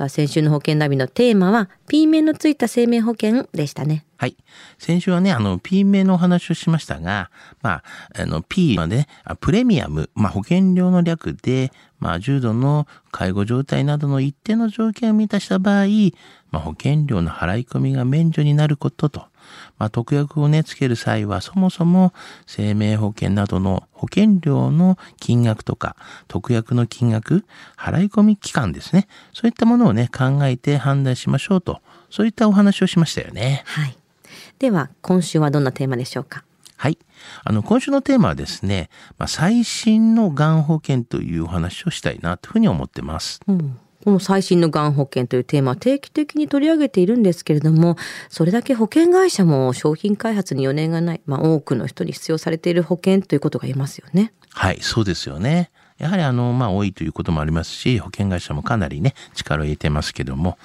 さあ、先週の保険ナビのテーマは、P 面のついた生命保険でしたね。はい。先週はね、あの、P 名のお話をしましたが、まあ、あの、P はね、プレミアム、まあ、保険料の略で、まあ、重度の介護状態などの一定の条件を満たした場合、まあ、保険料の払い込みが免除になることと、まあ、特約をね、つける際は、そもそも生命保険などの保険料の金額とか、特約の金額、払い込み期間ですね。そういったものをね、考えて判断しましょうと、そういったお話をしましたよね。はい。では、今週はどんなテーマでしょうか？はい。あの、今週のテーマはですね、まあ、最新のがん保険というお話をしたいなというふうに思ってます。うんこの最新のがん保険というテーマは定期的に取り上げているんですけれども、それだけ保険会社も商品開発に余念がない、まあ、多くの人に必要されている保険ということが言えますよね。はい、そうですよね。やはりあの、まあ、多いということもありますし、保険会社もかなりね、力を入れてますけども、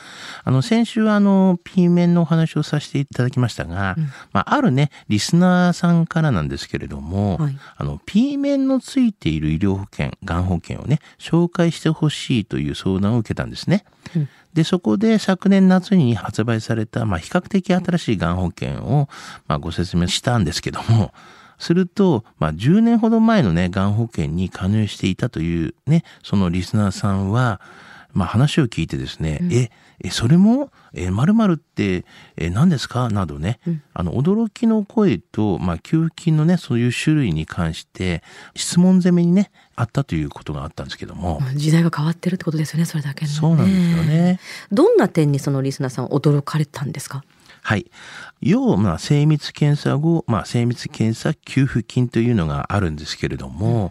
あの、先週あの、P 面のお話をさせていただきましたが、まあ、あるね、リスナーさんからなんですけれども、はい。あの、P 面のついている医療保険、がん保険をね、紹介してほしいという相談を受けたんですね。で、そこで昨年夏に発売された、まあ、比較的新しいがん保険を、まあ、ご説明したんですけども、すると、まあ、10年ほど前のね、がん保険に加入していたというね、そのリスナーさんは、まあ、話を聞いてですね、え、え、それも、え、〇〇って、え、何ですか？などね、あの、驚きの声と、まあ、給付金のね、そういう種類に関して、質問攻めにね、あったということがあったんですけども、時代が変わってるってことですよね、それだけね。そうなんですよね。どんな点にそのリスナーさんは驚かれたんですか？はい。要、まあ、精密検査後、まあ、精密検査給付金というのがあるんですけれども、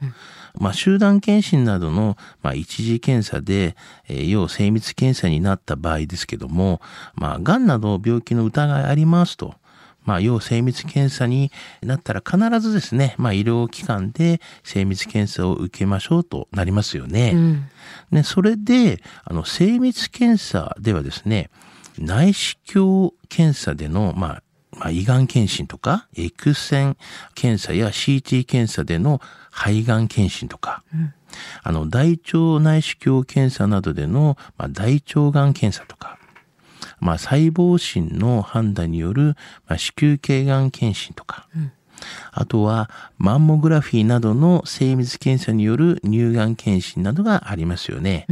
まあ、集団検診などの、まあ、一次検査で、えー要精密検査になった場合ですけども、まあ、癌など病気の疑いありますと。まあ、要精密検査になったら必ずですね、まあ、医療機関で精密検査を受けましょうとなりますよね。うん。ね、それで、あの、精密検査ではですね、内視鏡検査での、まあ、まあ、胃がん検診とか、X 線検査や CT 検査での肺がん検診とか、あの、大腸内視鏡検査などでの、まあ、大腸がん検査とか、まあ、細胞診の判断による、まあ、子宮頸がん検診とか、あとはマンモグラフィーなどの精密検査による乳がん検診などがありますよね。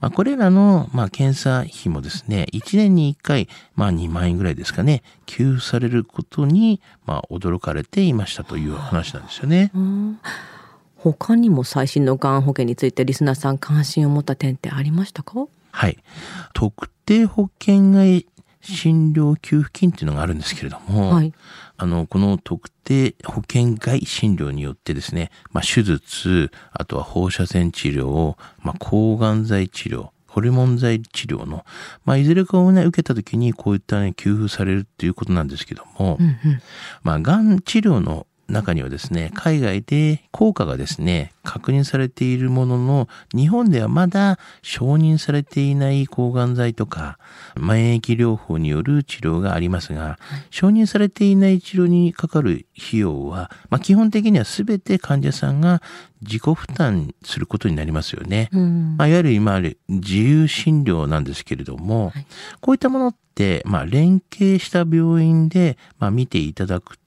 まあ、これらの、まあ、検査費もですね、1年に1回、まあ、2万円ぐらいですかね、給付されることに、まあ、驚かれていましたという話なんですよね。他にも最新のがん保険についてリスナーさん関心を持った点ってありましたか？はい。特定保険外診療給付金っていうのがあるんですけれども、はい。あの、この特定保険外診療によってですね、まあ、手術、あとは放射線治療、まあ、抗がん剤治療、ホルモン剤治療の、まあ、いずれかをね、受けた時にこういったね、給付されるっていうことなんですけども、まあ、がん治療の中にはですね、海外で効果がですね、確認されているものの、日本ではまだ承認されていない抗がん剤とか、免疫療法による治療がありますが、承認されていない治療にかかる費用は、まあ、基本的には全て患者さんが自己負担することになりますよね。うん。まあ、いわゆる今ある自由診療なんですけれども、こういったものって、まあ、連携した病院で、まあ、見ていただくと、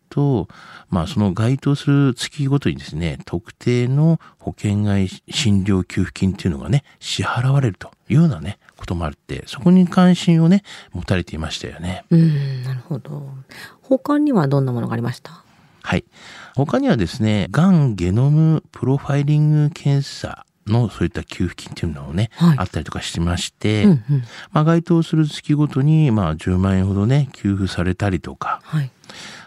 まあ、その該当する月ごとにですね、特定の保険外診療給付金っていうのがね、支払われるというようなね、こともあって、そこに関心をね、持たれていましたよね。うん、なるほど。他にはどんなものがありました？はい。他にはですね、がんゲノムプロファイリング検査のそういった給付金っていうのをね、はいあったりとかしまして、うんうん。まあ、該当する月ごとに、まあ、10万円ほどね、給付されたりとか、はい。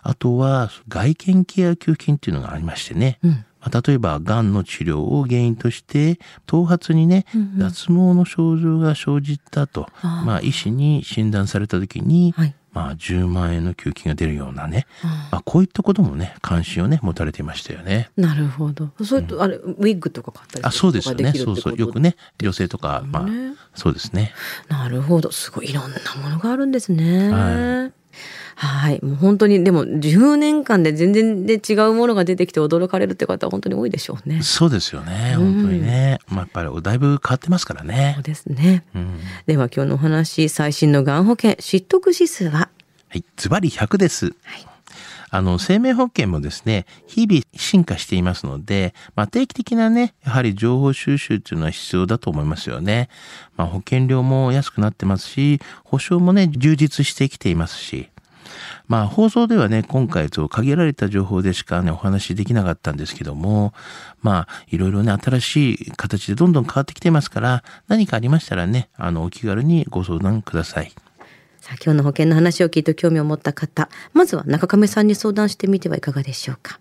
あとは、外見ケア給付金っていうのがありましてね、うん。まあ、例えば、がんの治療を原因として、頭髪にね、脱毛の症状が生じたと、まあ、医師に診断された時に、はい。まあ、10万円の給付金が出るようなね、まあ、こういったこともね関心をね持たれていましたよね。なるほど。それと、あれウィッグとか買ったりあそうですよねそうそうよくね女性とかまあねそうですね。なるほど。すごいいろんなものがあるんですね。ははい。もう本当に、でも10年間で全然で違うものが出てきて驚かれるって方は本当に多いでしょうね。そうですよね本当にね、まあ、やっぱりだいぶ変わってますからそうね。ですね。うんでは今日のお話、最新のがん保険、知得指数は？はい、ズバリ100です。はいあの、生命保険もですね、日々進化していますので、まあ、定期的なね、やはり情報収集っていうのは必要だと思いますよね。まあ、保険料も安くなってますし、保証もね、充実してきていますし、まあ、放送ではね、今回と限られた情報でしかね、お話しできなかったんですけども、まあ、いろいろね、新しい形でどんどん変わってきてますから、何かありましたらね、あの、お気軽にご相談ください。さあ今日の保険の話を聞いて興味を持った方、まずは中亀さんに相談してみてはいかがでしょうか。